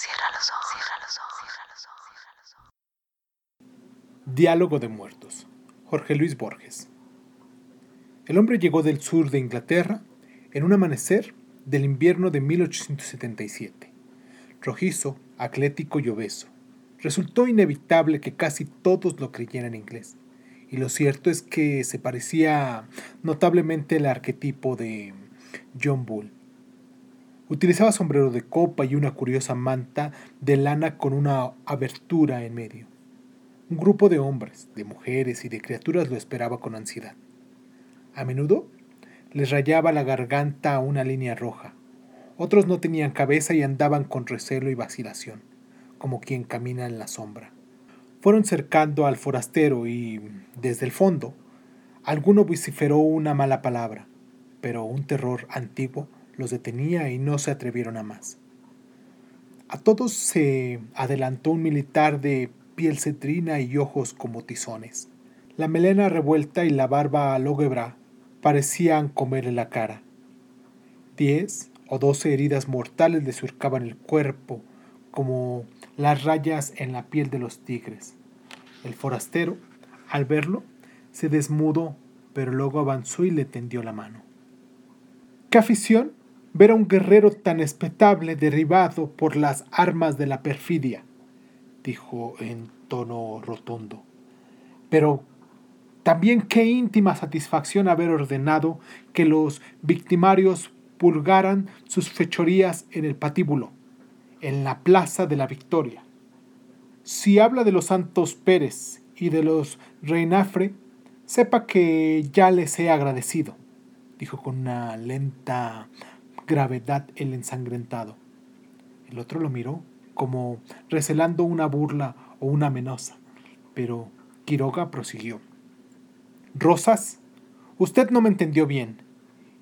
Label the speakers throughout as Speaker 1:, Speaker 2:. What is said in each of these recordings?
Speaker 1: Cierra los ojos, cierra los ojos, cierra los ojos.
Speaker 2: Diálogo de muertos. Jorge Luis Borges. El hombre llegó del sur de Inglaterra en un amanecer del invierno de 1877. Rojizo, atlético y obeso. Resultó inevitable que casi todos lo creyeran inglés. Y lo cierto es que se parecía notablemente al arquetipo de John Bull. Utilizaba sombrero de copa y una curiosa manta de lana con una abertura en medio. Un grupo de hombres, de mujeres y de criaturas lo esperaba con ansiedad. A menudo les rayaba la garganta una línea roja. Otros no tenían cabeza y andaban con recelo y vacilación, como quien camina en la sombra. Fueron cercando al forastero y, desde el fondo, alguno vociferó una mala palabra, pero un terror antiguo los detenía y no se atrevieron a más. A todos se adelantó un militar de piel cetrina y ojos como tizones. La melena revuelta y la barba logebra parecían comerle la cara. Diez o doce heridas mortales le surcaban el cuerpo como las rayas en la piel de los tigres. El forastero, al verlo, se desmudó, pero luego avanzó y le tendió la mano. ¡Qué afición! Ver a un guerrero tan espetable derribado por las armas de la perfidia, dijo en tono rotundo. Pero también qué íntima satisfacción haber ordenado que los victimarios pulgaran sus fechorías en el patíbulo, en la plaza de la Victoria. Si habla de los Santos Pérez y de los Reinafre, sepa que ya les he agradecido, dijo con una lenta gravedad el ensangrentado. El otro lo miró, como recelando una burla o una amenaza, pero Quiroga prosiguió. Rosas, usted no me entendió bien.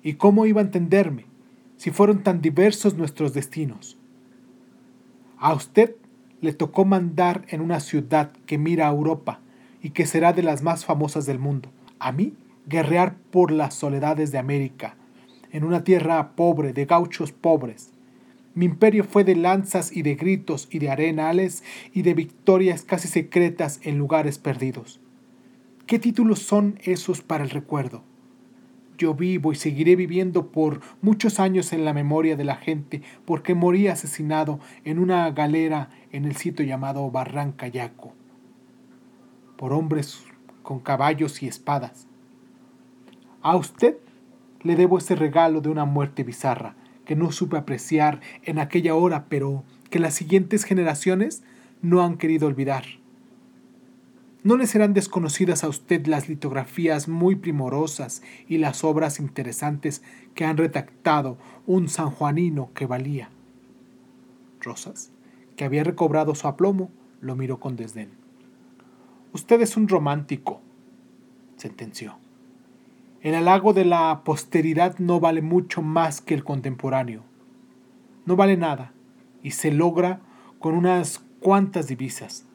Speaker 2: ¿Y cómo iba a entenderme si fueron tan diversos nuestros destinos? A usted le tocó mandar en una ciudad que mira a Europa y que será de las más famosas del mundo. A mí, guerrear por las soledades de América, en una tierra pobre, de gauchos pobres. Mi imperio fue de lanzas y de gritos y de arenales y de victorias casi secretas en lugares perdidos. ¿Qué títulos son esos para el recuerdo? Yo vivo y seguiré viviendo por muchos años en la memoria de la gente porque morí asesinado en una galera en el sitio llamado Barranca Yaco, por hombres con caballos y espadas. A usted le debo ese regalo de una muerte bizarra que no supe apreciar en aquella hora, pero que las siguientes generaciones no han querido olvidar. No le serán desconocidas a usted las litografías muy primorosas y las obras interesantes que han redactado un sanjuanino que valía. Rosas, que había recobrado su aplomo, lo miró con desdén. Usted es un romántico, sentenció. El halago de la posteridad no vale mucho más que el contemporáneo. No vale nada y se logra con unas cuantas divisas.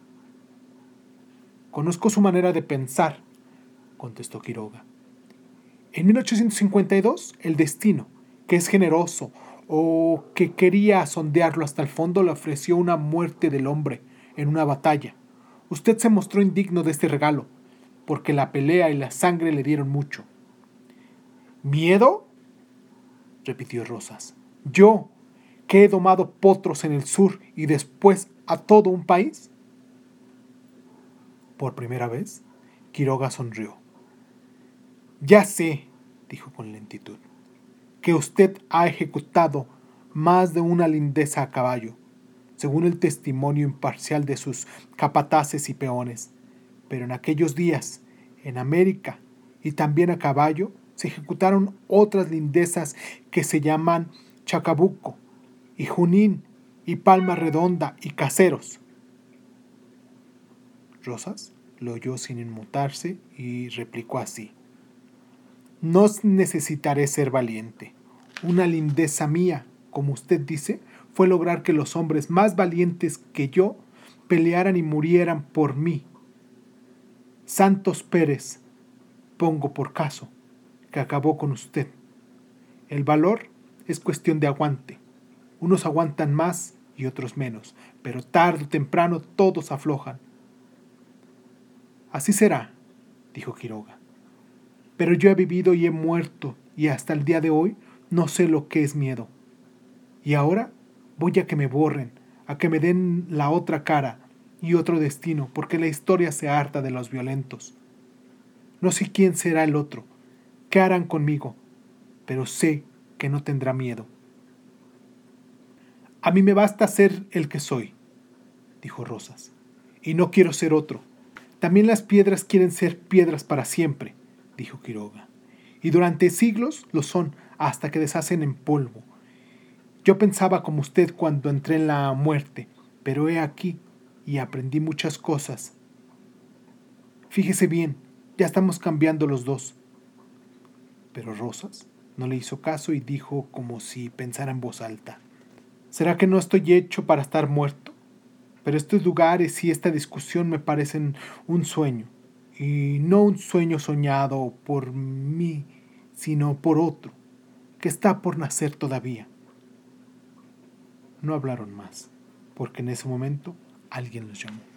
Speaker 2: Conozco su manera de pensar, contestó Quiroga. En 1852, el destino, que es generoso o que quería sondearlo hasta el fondo, le ofreció una muerte del hombre en una batalla. Usted se mostró indigno de este regalo, porque la pelea y la sangre le dieron mucho. ¿Miedo? repitió Rosas. ¿Yo, que he domado potros en el sur y después a todo un país? Por primera vez, Quiroga sonrió. Ya sé, dijo con lentitud, que usted ha ejecutado más de una lindeza a caballo, según el testimonio imparcial de sus capataces y peones. Pero en aquellos días, en América y también a caballo, se ejecutaron otras lindezas que se llaman Chacabuco y Junín y Palma Redonda y Caseros. Rosas lo oyó sin inmutarse y replicó así. No necesitaré ser valiente. Una lindeza mía, como usted dice, fue lograr que los hombres más valientes que yo pelearan y murieran por mí. Santos Pérez, pongo por caso, que acabó con usted. El valor es cuestión de aguante. Unos aguantan más, y otros menos, pero tarde o temprano todos aflojan. Así será, dijo Quiroga. Pero yo he vivido y he muerto, y hasta el día de hoy no sé lo que es miedo. Y ahora voy a que me borren, a que me den la otra cara y otro destino, porque la historia se harta de los violentos. No sé quién será el otro, qué harán conmigo, pero sé que no tendrá miedo. A mí me basta ser el que soy, dijo Rosas, y no quiero ser otro. También las piedras quieren ser piedras para siempre, dijo Quiroga, y durante siglos lo son hasta que deshacen en polvo. Yo pensaba como usted cuando entré en la muerte, pero he aquí y aprendí muchas cosas. Fíjese bien, ya estamos cambiando los dos. Pero Rosas no le hizo caso y dijo como si pensara en voz alta. ¿Será que no estoy hecho para estar muerto? Pero estos lugares y esta discusión me parecen un sueño, y no un sueño soñado por mí, sino por otro, que está por nacer todavía. No hablaron más, porque en ese momento alguien los llamó.